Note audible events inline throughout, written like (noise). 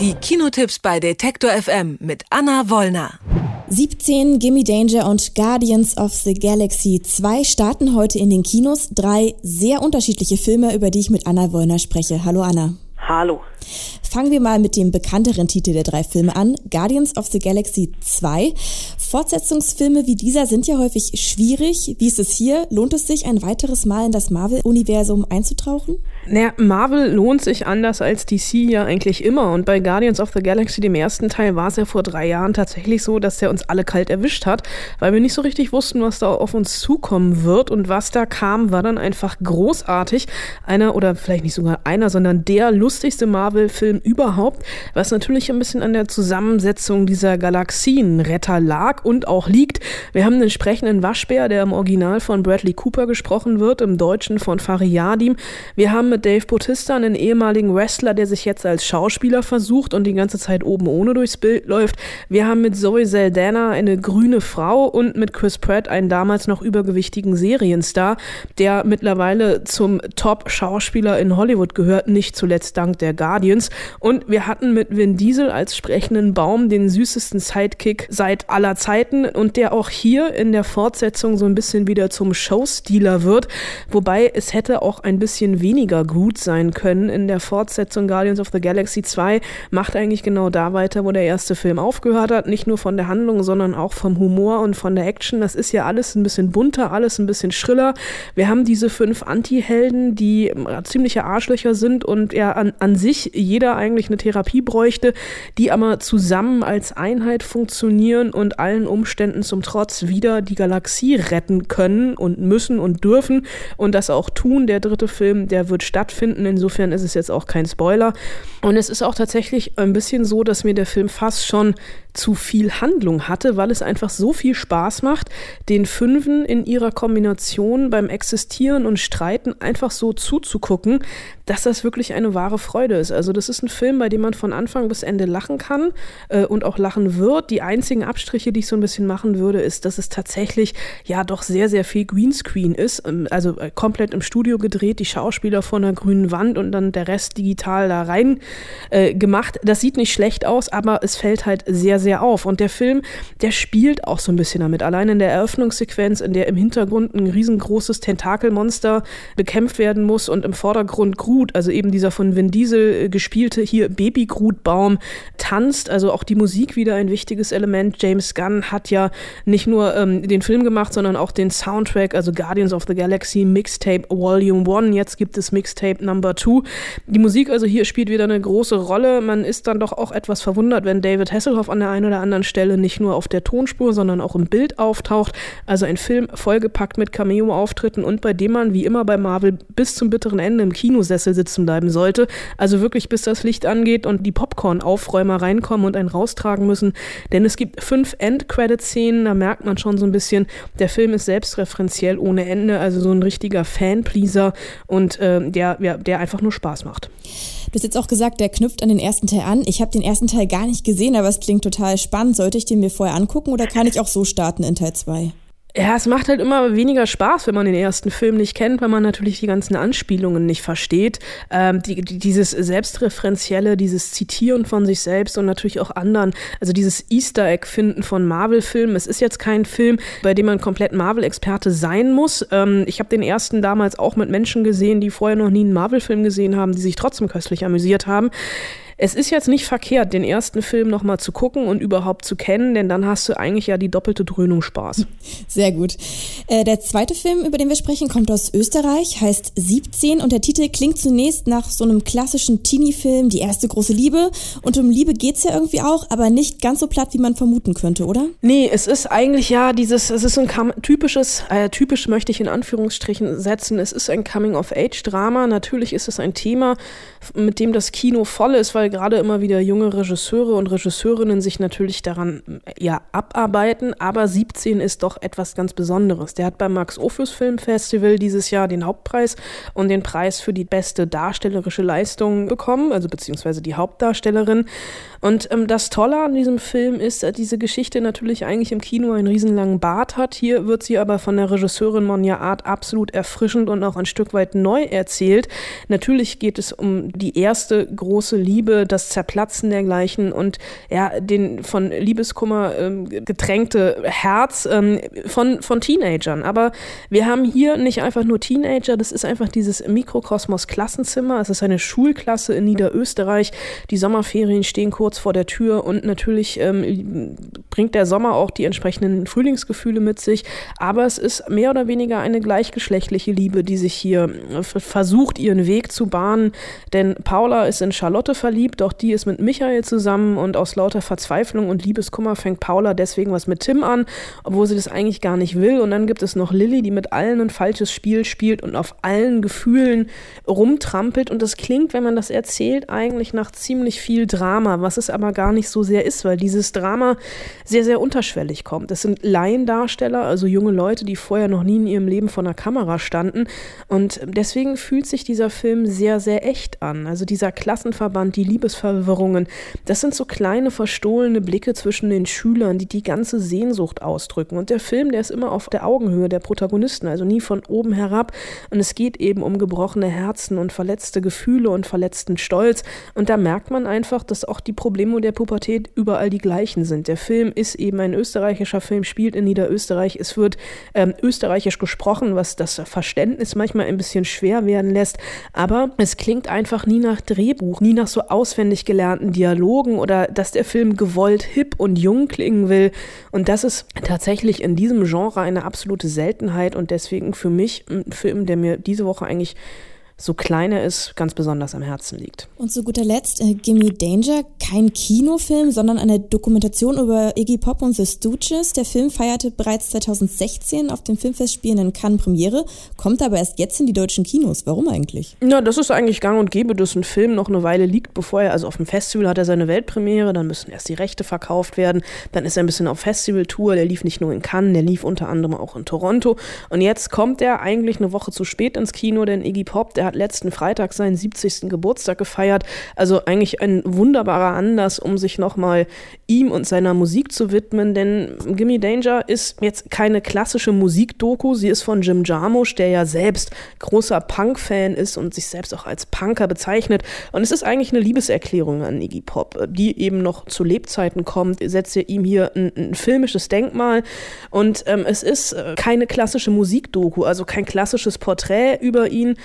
Die Kinotipps bei Detektor FM mit Anna Wollner. 17, Gimme Danger und Guardians of the Galaxy 2 starten heute in den Kinos. Drei sehr unterschiedliche Filme, über die ich mit Anna Wollner spreche. Hallo Anna. Hallo. Fangen wir mal mit dem bekannteren Titel der drei Filme an, Guardians of the Galaxy 2. Fortsetzungsfilme wie dieser sind ja häufig schwierig. Wie ist es hier? Lohnt es sich, ein weiteres Mal in das Marvel-Universum einzutauchen? Naja, Marvel lohnt sich anders als DC ja eigentlich immer. Und bei Guardians of the Galaxy, dem ersten Teil, war es ja vor drei Jahren tatsächlich so, dass der uns alle kalt erwischt hat, weil wir nicht so richtig wussten, was da auf uns zukommen wird. Und was da kam, war dann einfach großartig. Einer oder vielleicht nicht sogar einer, sondern der lustigste Marvel-Film überhaupt, was natürlich ein bisschen an der Zusammensetzung dieser Galaxienretter lag und auch liegt. Wir haben einen entsprechenden Waschbär, der im Original von Bradley Cooper gesprochen wird, im Deutschen von Fariadim. Wir haben mit Dave Bautista einen ehemaligen Wrestler, der sich jetzt als Schauspieler versucht und die ganze Zeit oben ohne durchs Bild läuft. Wir haben mit Zoe Saldana eine grüne Frau und mit Chris Pratt einen damals noch übergewichtigen Serienstar, der mittlerweile zum Top-Schauspieler in Hollywood gehört, nicht zuletzt dank der Guardians. Und wir hatten mit Vin Diesel als sprechenden Baum den süßesten Sidekick seit aller Zeiten und der auch hier in der Fortsetzung so ein bisschen wieder zum Showstealer wird. Wobei es hätte auch ein bisschen weniger gut sein können. In der Fortsetzung Guardians of the Galaxy 2 macht eigentlich genau da weiter, wo der erste Film aufgehört hat. Nicht nur von der Handlung, sondern auch vom Humor und von der Action. Das ist ja alles ein bisschen bunter, alles ein bisschen schriller. Wir haben diese fünf Anti-Helden, die ziemliche Arschlöcher sind und ja an, an sich jeder eigentlich eine Therapie bräuchte, die aber zusammen als Einheit funktionieren und allen Umständen zum Trotz wieder die Galaxie retten können und müssen und dürfen und das auch tun. Der dritte Film, der wird stattfinden. Insofern ist es jetzt auch kein Spoiler. Und es ist auch tatsächlich ein bisschen so, dass mir der Film fast schon zu viel Handlung hatte, weil es einfach so viel Spaß macht, den Fünfen in ihrer Kombination beim Existieren und Streiten einfach so zuzugucken, dass das wirklich eine wahre Freude ist. Also das ist ein Film, bei dem man von Anfang bis Ende lachen kann äh, und auch lachen wird. Die einzigen Abstriche, die ich so ein bisschen machen würde, ist, dass es tatsächlich ja doch sehr, sehr viel Greenscreen ist. Ähm, also äh, komplett im Studio gedreht, die Schauspieler vor einer grünen Wand und dann der Rest digital da rein äh, gemacht. Das sieht nicht schlecht aus, aber es fällt halt sehr, sehr auf. Und der Film, der spielt auch so ein bisschen damit. Allein in der Eröffnungssequenz, in der im Hintergrund ein riesengroßes Tentakelmonster bekämpft werden muss und im Vordergrund Groot, also eben dieser von Vin Diesel gespielte hier Baby Groot Baum tanzt. Also auch die Musik wieder ein wichtiges Element. James Gunn hat ja nicht nur ähm, den Film gemacht, sondern auch den Soundtrack, also Guardians of the Galaxy Mixtape Volume 1. Jetzt gibt es Mixtape Number 2. Die Musik also hier spielt wieder eine große Rolle. Man ist dann doch auch etwas verwundert, wenn David Hasselhoff an der einen oder anderen Stelle nicht nur auf der Tonspur, sondern auch im Bild auftaucht. Also ein Film vollgepackt mit Cameo-Auftritten und bei dem man wie immer bei Marvel bis zum bitteren Ende im Kinosessel sitzen bleiben sollte. Also wirklich bis das Licht angeht und die Popcorn-Aufräumer reinkommen und einen raustragen müssen. Denn es gibt fünf End-Credit-Szenen, da merkt man schon so ein bisschen, der Film ist selbstreferenziell ohne Ende, also so ein richtiger Fan-Pleaser und äh, der, ja, der einfach nur Spaß macht. Du hast jetzt auch gesagt, der knüpft an den ersten Teil an. Ich habe den ersten Teil gar nicht gesehen, aber es klingt total spannend. Sollte ich den mir vorher angucken oder kann ich auch so starten in Teil 2? Ja, es macht halt immer weniger Spaß, wenn man den ersten Film nicht kennt, weil man natürlich die ganzen Anspielungen nicht versteht. Ähm, die, die, dieses Selbstreferenzielle, dieses Zitieren von sich selbst und natürlich auch anderen, also dieses Easter Egg finden von Marvel-Filmen. Es ist jetzt kein Film, bei dem man komplett Marvel-Experte sein muss. Ähm, ich habe den ersten damals auch mit Menschen gesehen, die vorher noch nie einen Marvel-Film gesehen haben, die sich trotzdem köstlich amüsiert haben. Es ist jetzt nicht verkehrt, den ersten Film nochmal zu gucken und überhaupt zu kennen, denn dann hast du eigentlich ja die doppelte Dröhnung Spaß. (laughs) Sehr gut. Äh, der zweite Film, über den wir sprechen, kommt aus Österreich, heißt 17 und der Titel klingt zunächst nach so einem klassischen Teenie-Film, die erste große Liebe. Und um Liebe geht's ja irgendwie auch, aber nicht ganz so platt, wie man vermuten könnte, oder? Nee, es ist eigentlich ja dieses, es ist so ein typisches, äh, typisch möchte ich in Anführungsstrichen setzen, es ist ein Coming-of-Age-Drama. Natürlich ist es ein Thema, mit dem das Kino voll ist, weil weil gerade immer wieder junge Regisseure und Regisseurinnen sich natürlich daran ja abarbeiten, aber 17 ist doch etwas ganz Besonderes. Der hat beim Max Ophüls Filmfestival dieses Jahr den Hauptpreis und den Preis für die beste darstellerische Leistung bekommen, also beziehungsweise die Hauptdarstellerin. Und ähm, das Tolle an diesem Film ist, dass diese Geschichte natürlich eigentlich im Kino einen riesenlangen Bart hat. Hier wird sie aber von der Regisseurin Monja Art absolut erfrischend und auch ein Stück weit neu erzählt. Natürlich geht es um die erste große Liebe Das Zerplatzen dergleichen und ja, den von Liebeskummer ähm, getränkte Herz ähm, von, von Teenagern. Aber wir haben hier nicht einfach nur Teenager, das ist einfach dieses Mikrokosmos Klassenzimmer. Es ist eine Schulklasse in Niederösterreich. Die Sommerferien stehen kurz vor der Tür und natürlich ähm, bringt der Sommer auch die entsprechenden Frühlingsgefühle mit sich. Aber es ist mehr oder weniger eine gleichgeschlechtliche Liebe, die sich hier äh, versucht, ihren Weg zu bahnen. Denn Paula ist in Charlotte verliebt, doch die ist mit Michael zusammen und aus lauter Verzweiflung und Liebeskummer fängt Paula deswegen was mit Tim an, obwohl sie das eigentlich gar nicht will. Und dann gibt es noch Lilly, die mit allen ein falsches Spiel spielt und auf allen Gefühlen rumtrampelt. Und das klingt, wenn man das erzählt, eigentlich nach ziemlich viel Drama, was es aber gar nicht so sehr ist, weil dieses Drama sehr, sehr unterschwellig kommt. Es sind Laiendarsteller, also junge Leute, die vorher noch nie in ihrem Leben vor einer Kamera standen. Und deswegen fühlt sich dieser Film sehr, sehr echt an. Also dieser Klassenverband, die Liebesverwirrungen, das sind so kleine verstohlene Blicke zwischen den Schülern, die die ganze Sehnsucht ausdrücken. Und der Film, der ist immer auf der Augenhöhe der Protagonisten, also nie von oben herab. Und es geht eben um gebrochene Herzen und verletzte Gefühle und verletzten Stolz. Und da merkt man einfach, dass auch die Probleme der Pubertät überall die gleichen sind. Der Film ist eben ein österreichischer Film, spielt in Niederösterreich. Es wird ähm, österreichisch gesprochen, was das Verständnis manchmal ein bisschen schwer werden lässt. Aber es klingt einfach nie nach Drehbuch, nie nach so auswendig gelernten Dialogen oder dass der Film gewollt hip und jung klingen will. Und das ist tatsächlich in diesem Genre eine absolute Seltenheit und deswegen für mich ein Film, der mir diese Woche eigentlich so klein er ist, ganz besonders am Herzen liegt. Und zu guter Letzt, äh, Gimme Danger, kein Kinofilm, sondern eine Dokumentation über Iggy Pop und The Stooges. Der Film feierte bereits 2016 auf dem Filmfestspielen in Cannes Premiere, kommt aber erst jetzt in die deutschen Kinos. Warum eigentlich? Na, das ist eigentlich gang und gäbe, dass ein Film noch eine Weile liegt, bevor er, also auf dem Festival hat er seine Weltpremiere, dann müssen erst die Rechte verkauft werden, dann ist er ein bisschen auf Festivaltour, der lief nicht nur in Cannes, der lief unter anderem auch in Toronto und jetzt kommt er eigentlich eine Woche zu spät ins Kino, denn Iggy Pop, der hat letzten Freitag seinen 70. Geburtstag gefeiert. Also eigentlich ein wunderbarer Anlass, um sich nochmal ihm und seiner Musik zu widmen. Denn Gimme Danger ist jetzt keine klassische Musikdoku. Sie ist von Jim Jarmusch, der ja selbst großer Punk-Fan ist und sich selbst auch als Punker bezeichnet. Und es ist eigentlich eine Liebeserklärung an Iggy Pop, die eben noch zu Lebzeiten kommt. Setzt ihr ihm hier ein, ein filmisches Denkmal. Und ähm, es ist äh, keine klassische Musikdoku, also kein klassisches Porträt über ihn,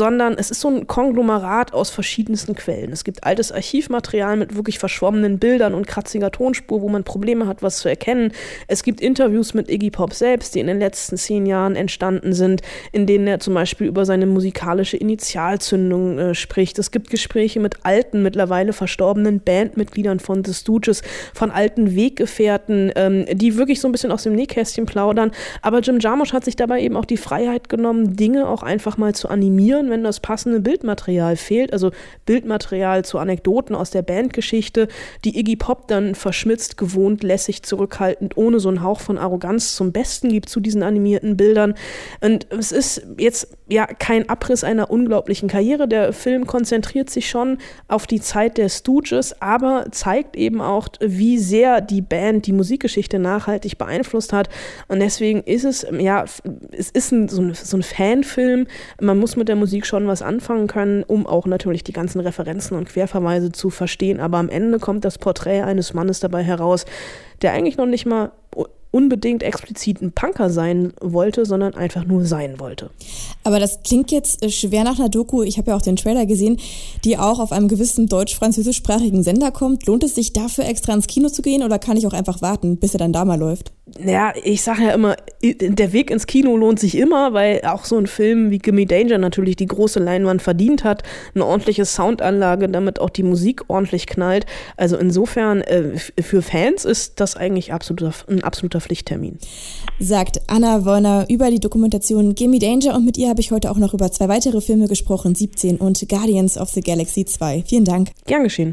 sondern es ist so ein Konglomerat aus verschiedensten Quellen. Es gibt altes Archivmaterial mit wirklich verschwommenen Bildern und kratziger Tonspur, wo man Probleme hat, was zu erkennen. Es gibt Interviews mit Iggy Pop selbst, die in den letzten zehn Jahren entstanden sind, in denen er zum Beispiel über seine musikalische Initialzündung äh, spricht. Es gibt Gespräche mit alten, mittlerweile verstorbenen Bandmitgliedern von The Stooges, von alten Weggefährten, ähm, die wirklich so ein bisschen aus dem Nähkästchen plaudern. Aber Jim Jarmusch hat sich dabei eben auch die Freiheit genommen, Dinge auch einfach mal zu animieren, wenn das passende Bildmaterial fehlt, also Bildmaterial zu Anekdoten aus der Bandgeschichte, die Iggy Pop dann verschmitzt, gewohnt, lässig, zurückhaltend, ohne so einen Hauch von Arroganz zum Besten gibt zu diesen animierten Bildern. Und es ist jetzt ja kein Abriss einer unglaublichen Karriere. Der Film konzentriert sich schon auf die Zeit der Stooges, aber zeigt eben auch, wie sehr die Band die Musikgeschichte nachhaltig beeinflusst hat. Und deswegen ist es, ja, es ist ein, so, ein, so ein Fanfilm. Man muss mit der Musik schon was anfangen können, um auch natürlich die ganzen Referenzen und Querverweise zu verstehen. Aber am Ende kommt das Porträt eines Mannes dabei heraus, der eigentlich noch nicht mal unbedingt explizit ein Punker sein wollte, sondern einfach nur sein wollte. Aber das klingt jetzt äh, schwer nach einer Doku, ich habe ja auch den Trailer gesehen, die auch auf einem gewissen deutsch-französischsprachigen Sender kommt. Lohnt es sich dafür extra ins Kino zu gehen oder kann ich auch einfach warten, bis er dann da mal läuft? Ja, ich sage ja immer, der Weg ins Kino lohnt sich immer, weil auch so ein Film wie Gimme Danger natürlich die große Leinwand verdient hat, eine ordentliche Soundanlage, damit auch die Musik ordentlich knallt. Also insofern, äh, für Fans ist das eigentlich absoluter, ein absoluter Pflichttermin. Sagt Anna Wollner über die Dokumentation Gimme Danger und mit ihr habe ich heute auch noch über zwei weitere Filme gesprochen, 17 und Guardians of the Galaxy 2. Vielen Dank. Gern geschehen.